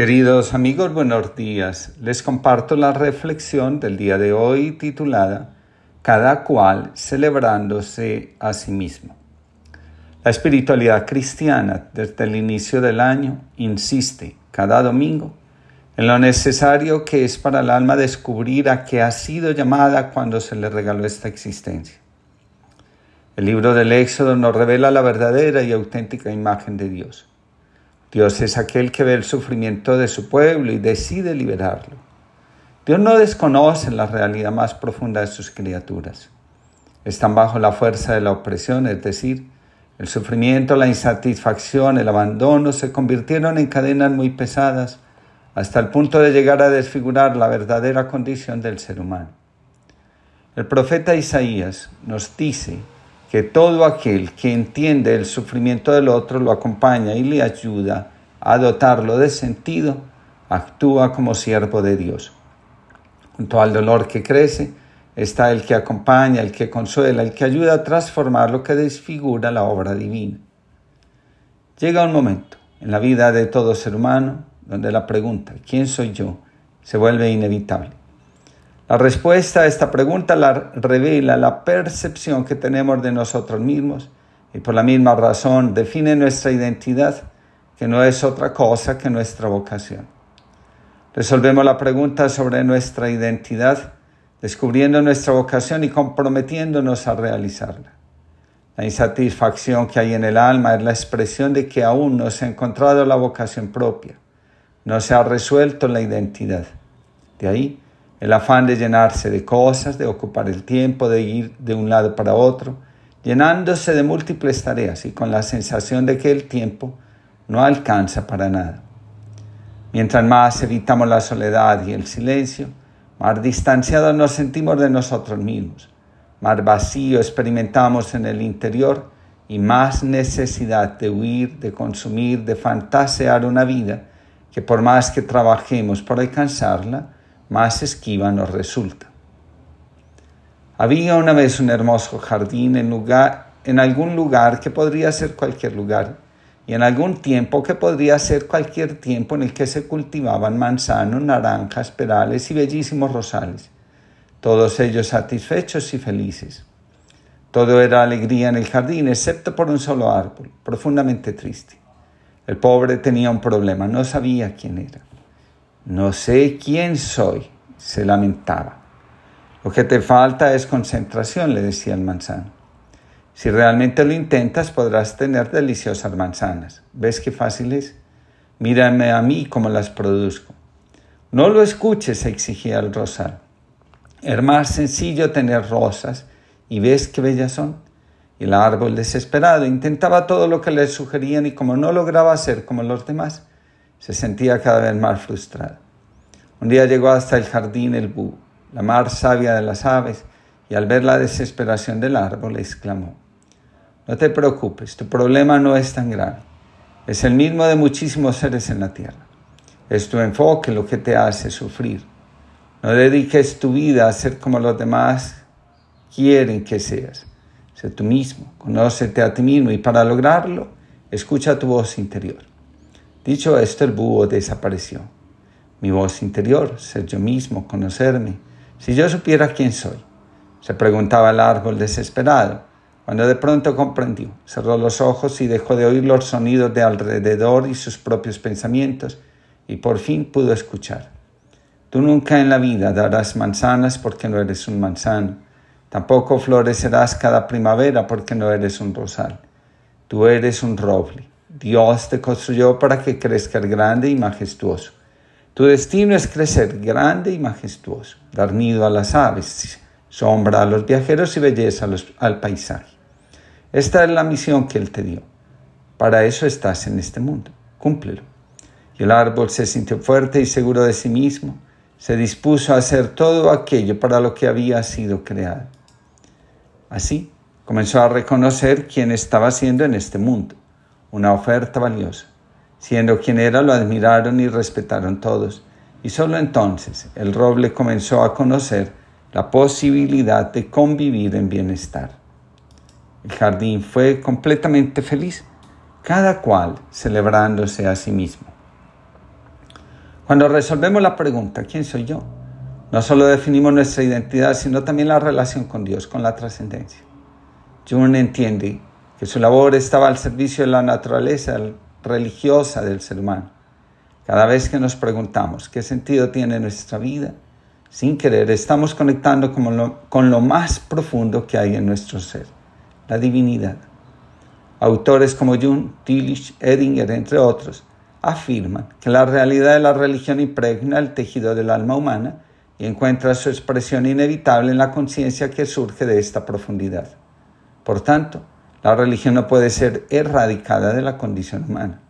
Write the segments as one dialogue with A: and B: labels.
A: Queridos amigos, buenos días. Les comparto la reflexión del día de hoy titulada Cada cual celebrándose a sí mismo. La espiritualidad cristiana desde el inicio del año insiste cada domingo en lo necesario que es para el alma descubrir a qué ha sido llamada cuando se le regaló esta existencia. El libro del Éxodo nos revela la verdadera y auténtica imagen de Dios Dios es aquel que ve el sufrimiento de su pueblo y decide liberarlo. Dios no desconoce la realidad más profunda de sus criaturas. Están bajo la fuerza de la opresión, es decir, el sufrimiento, la insatisfacción, el abandono se convirtieron en cadenas muy pesadas hasta el punto de llegar a desfigurar la verdadera condición del ser humano. El profeta Isaías nos dice que todo aquel que entiende el sufrimiento del otro lo acompaña y le ayuda a dotarlo de sentido, actúa como siervo de Dios. Junto al dolor que crece está el que acompaña, el que consuela, el que ayuda a transformar lo que desfigura la obra divina. Llega un momento en la vida de todo ser humano donde la pregunta, ¿quién soy yo?, se vuelve inevitable. La respuesta a esta pregunta la revela la percepción que tenemos de nosotros mismos y por la misma razón define nuestra identidad, que no es otra cosa que nuestra vocación. Resolvemos la pregunta sobre nuestra identidad descubriendo nuestra vocación y comprometiéndonos a realizarla. La insatisfacción que hay en el alma es la expresión de que aún no se ha encontrado la vocación propia, no se ha resuelto la identidad. De ahí el afán de llenarse de cosas, de ocupar el tiempo, de ir de un lado para otro, llenándose de múltiples tareas y con la sensación de que el tiempo no alcanza para nada. Mientras más evitamos la soledad y el silencio, más distanciados nos sentimos de nosotros mismos, más vacío experimentamos en el interior y más necesidad de huir, de consumir, de fantasear una vida que por más que trabajemos por alcanzarla, más esquiva nos resulta. Había una vez un hermoso jardín en, lugar, en algún lugar que podría ser cualquier lugar, y en algún tiempo que podría ser cualquier tiempo en el que se cultivaban manzanos, naranjas, perales y bellísimos rosales, todos ellos satisfechos y felices. Todo era alegría en el jardín, excepto por un solo árbol, profundamente triste. El pobre tenía un problema, no sabía quién era. No sé quién soy, se lamentaba. Lo que te falta es concentración, le decía el manzano. Si realmente lo intentas, podrás tener deliciosas manzanas. ¿Ves qué fácil es? Mírame a mí cómo las produzco. No lo escuches, exigía el rosal. Es más sencillo tener rosas y ves qué bellas son. El árbol desesperado intentaba todo lo que le sugerían y como no lograba ser como los demás, se sentía cada vez más frustrada. Un día llegó hasta el jardín el búho, la más sabia de las aves, y al ver la desesperación del árbol exclamó, No te preocupes, tu problema no es tan grave, es el mismo de muchísimos seres en la tierra. Es tu enfoque lo que te hace sufrir. No dediques tu vida a ser como los demás quieren que seas. Sé tú mismo, conócete a ti mismo y para lograrlo, escucha tu voz interior. Dicho esto, el búho desapareció. Mi voz interior, ser yo mismo, conocerme. Si yo supiera quién soy, se preguntaba el árbol desesperado, cuando de pronto comprendió, cerró los ojos y dejó de oír los sonidos de alrededor y sus propios pensamientos, y por fin pudo escuchar. Tú nunca en la vida darás manzanas porque no eres un manzano, tampoco florecerás cada primavera porque no eres un rosal. Tú eres un roble, Dios te construyó para que crezcas grande y majestuoso. Tu destino es crecer grande y majestuoso, dar nido a las aves, sombra a los viajeros y belleza al paisaje. Esta es la misión que Él te dio. Para eso estás en este mundo. Cúmplelo. Y el árbol se sintió fuerte y seguro de sí mismo. Se dispuso a hacer todo aquello para lo que había sido creado. Así comenzó a reconocer quién estaba haciendo en este mundo una oferta valiosa. Siendo quien era, lo admiraron y respetaron todos. Y solo entonces el roble comenzó a conocer la posibilidad de convivir en bienestar. El jardín fue completamente feliz, cada cual celebrándose a sí mismo. Cuando resolvemos la pregunta, ¿quién soy yo? No solo definimos nuestra identidad, sino también la relación con Dios, con la trascendencia. Jung entiende que su labor estaba al servicio de la naturaleza religiosa del ser humano. Cada vez que nos preguntamos qué sentido tiene nuestra vida, sin querer estamos conectando con lo, con lo más profundo que hay en nuestro ser, la divinidad. Autores como Jung, Tillich, Edinger, entre otros, afirman que la realidad de la religión impregna el tejido del alma humana y encuentra su expresión inevitable en la conciencia que surge de esta profundidad. Por tanto, la religión no puede ser erradicada de la condición humana.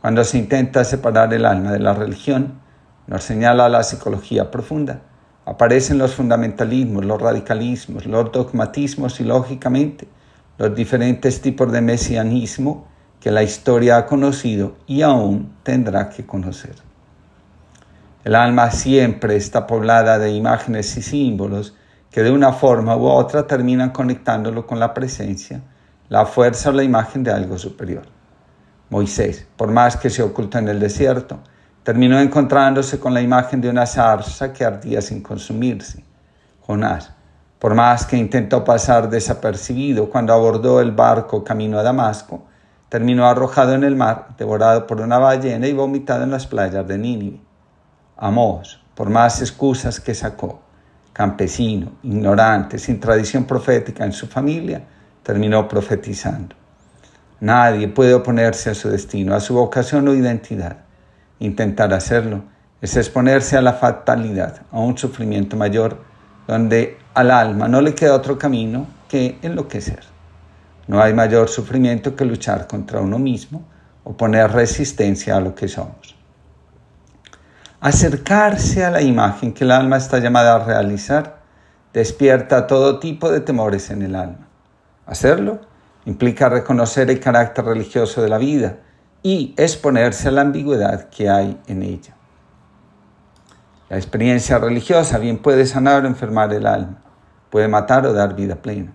A: Cuando se intenta separar el alma de la religión, nos señala la psicología profunda, aparecen los fundamentalismos, los radicalismos, los dogmatismos y, lógicamente, los diferentes tipos de mesianismo que la historia ha conocido y aún tendrá que conocer. El alma siempre está poblada de imágenes y símbolos que de una forma u otra terminan conectándolo con la presencia, la fuerza o la imagen de algo superior. Moisés, por más que se ocultó en el desierto, terminó encontrándose con la imagen de una zarza que ardía sin consumirse. Jonás, por más que intentó pasar desapercibido cuando abordó el barco camino a Damasco, terminó arrojado en el mar, devorado por una ballena y vomitado en las playas de Nínive. Amós, por más excusas que sacó, campesino, ignorante, sin tradición profética en su familia, terminó profetizando. Nadie puede oponerse a su destino, a su vocación o identidad. Intentar hacerlo es exponerse a la fatalidad, a un sufrimiento mayor, donde al alma no le queda otro camino que enloquecer. No hay mayor sufrimiento que luchar contra uno mismo o poner resistencia a lo que somos. Acercarse a la imagen que el alma está llamada a realizar despierta todo tipo de temores en el alma. Hacerlo implica reconocer el carácter religioso de la vida y exponerse a la ambigüedad que hay en ella. La experiencia religiosa bien puede sanar o enfermar el alma, puede matar o dar vida plena.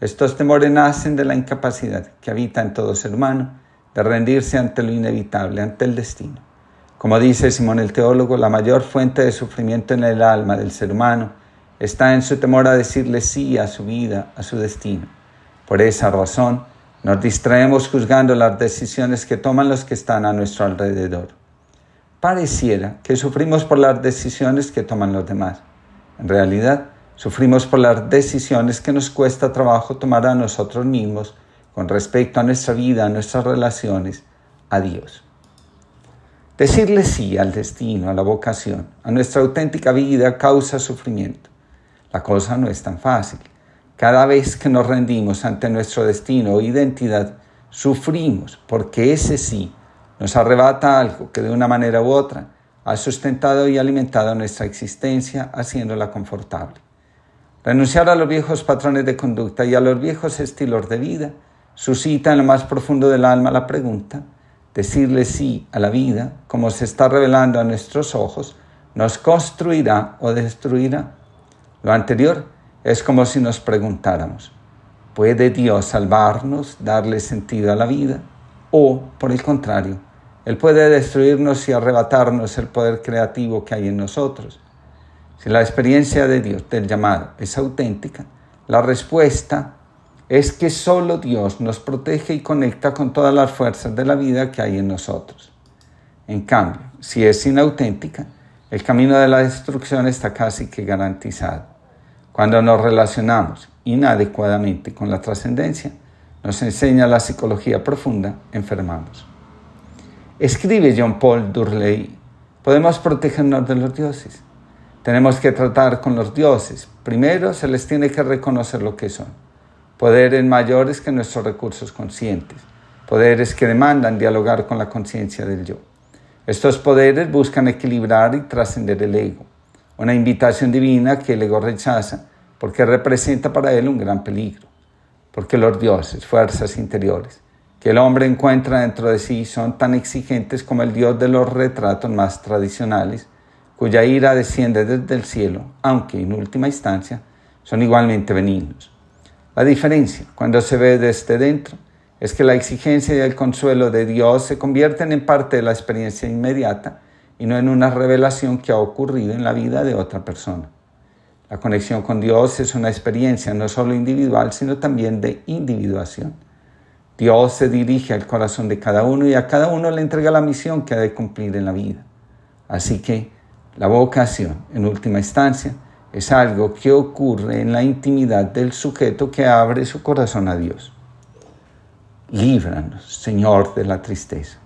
A: Estos temores nacen de la incapacidad que habita en todo ser humano de rendirse ante lo inevitable, ante el destino. Como dice Simón el teólogo, la mayor fuente de sufrimiento en el alma del ser humano está en su temor a decirle sí a su vida, a su destino. Por esa razón, nos distraemos juzgando las decisiones que toman los que están a nuestro alrededor. Pareciera que sufrimos por las decisiones que toman los demás. En realidad, Sufrimos por las decisiones que nos cuesta trabajo tomar a nosotros mismos con respecto a nuestra vida, a nuestras relaciones, a Dios. Decirle sí al destino, a la vocación, a nuestra auténtica vida causa sufrimiento. La cosa no es tan fácil. Cada vez que nos rendimos ante nuestro destino o identidad, sufrimos porque ese sí nos arrebata algo que de una manera u otra ha sustentado y alimentado nuestra existencia, haciéndola confortable. Renunciar a los viejos patrones de conducta y a los viejos estilos de vida suscita en lo más profundo del alma la pregunta, decirle sí a la vida, como se está revelando a nuestros ojos, nos construirá o destruirá. Lo anterior es como si nos preguntáramos, ¿puede Dios salvarnos, darle sentido a la vida? O, por el contrario, Él puede destruirnos y arrebatarnos el poder creativo que hay en nosotros si la experiencia de Dios, del llamado, es auténtica, la respuesta es que solo Dios nos protege y conecta con todas las fuerzas de la vida que hay en nosotros. En cambio, si es inauténtica, el camino de la destrucción está casi que garantizado. Cuando nos relacionamos inadecuadamente con la trascendencia, nos enseña la psicología profunda, enfermamos. Escribe John Paul Durley, podemos protegernos de los dioses tenemos que tratar con los dioses. Primero se les tiene que reconocer lo que son. Poderes mayores que nuestros recursos conscientes. Poderes que demandan dialogar con la conciencia del yo. Estos poderes buscan equilibrar y trascender el ego. Una invitación divina que el rechaza porque representa para él un gran peligro. Porque los dioses, fuerzas interiores, que el hombre encuentra dentro de sí son tan exigentes como el dios de los retratos más tradicionales cuya ira desciende desde el cielo, aunque en última instancia son igualmente benignos. La diferencia, cuando se ve desde dentro, es que la exigencia y el consuelo de Dios se convierten en parte de la experiencia inmediata y no en una revelación que ha ocurrido en la vida de otra persona. La conexión con Dios es una experiencia no solo individual, sino también de individuación. Dios se dirige al corazón de cada uno y a cada uno le entrega la misión que ha de cumplir en la vida. Así que la vocación, en última instancia, es algo que ocurre en la intimidad del sujeto que abre su corazón a Dios. Líbranos, Señor, de la tristeza.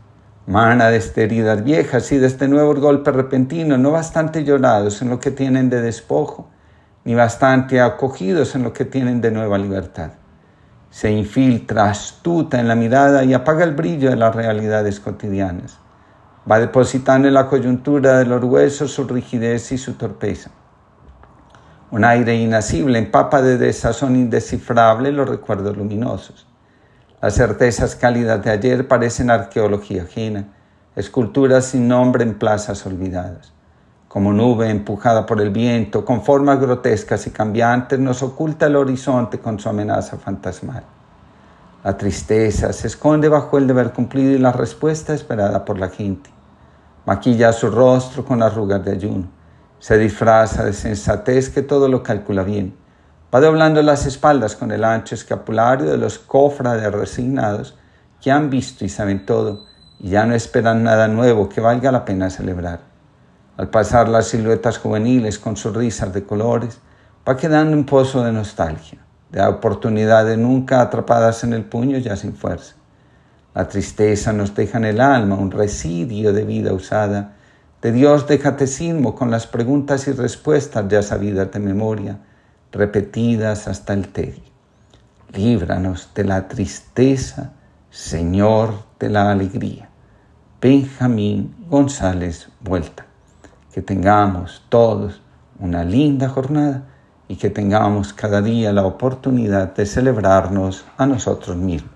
A: Mana de heridas viejas y de este nuevo golpe repentino, no bastante llorados en lo que tienen de despojo, ni bastante acogidos en lo que tienen de nueva libertad. Se infiltra astuta en la mirada y apaga el brillo de las realidades cotidianas. Va depositando en la coyuntura de los huesos su rigidez y su torpeza. Un aire inasible empapa de desazón indescifrable los recuerdos luminosos. Las certezas cálidas de ayer parecen arqueología ajena, esculturas sin nombre en plazas olvidadas. Como nube empujada por el viento, con formas grotescas y cambiantes, nos oculta el horizonte con su amenaza fantasmal. La tristeza se esconde bajo el deber cumplido y la respuesta esperada por la gente. Maquilla su rostro con arrugas de ayuno. Se disfraza de sensatez que todo lo calcula bien Va doblando las espaldas con el ancho escapulario de los cofrades resignados que han visto y saben todo y ya no esperan nada nuevo que valga la pena celebrar. Al pasar las siluetas juveniles con sus risas de colores, va quedando un pozo de nostalgia, de oportunidades nunca atrapadas en el puño ya sin fuerza. La tristeza nos deja en el alma un residio de vida usada, de Dios de catecismo con las preguntas y respuestas ya sabidas de memoria, repetidas hasta el tedio. Líbranos de la tristeza, Señor de la alegría. Benjamín González Vuelta. Que tengamos todos una linda jornada y que tengamos cada día la oportunidad de celebrarnos a nosotros mismos.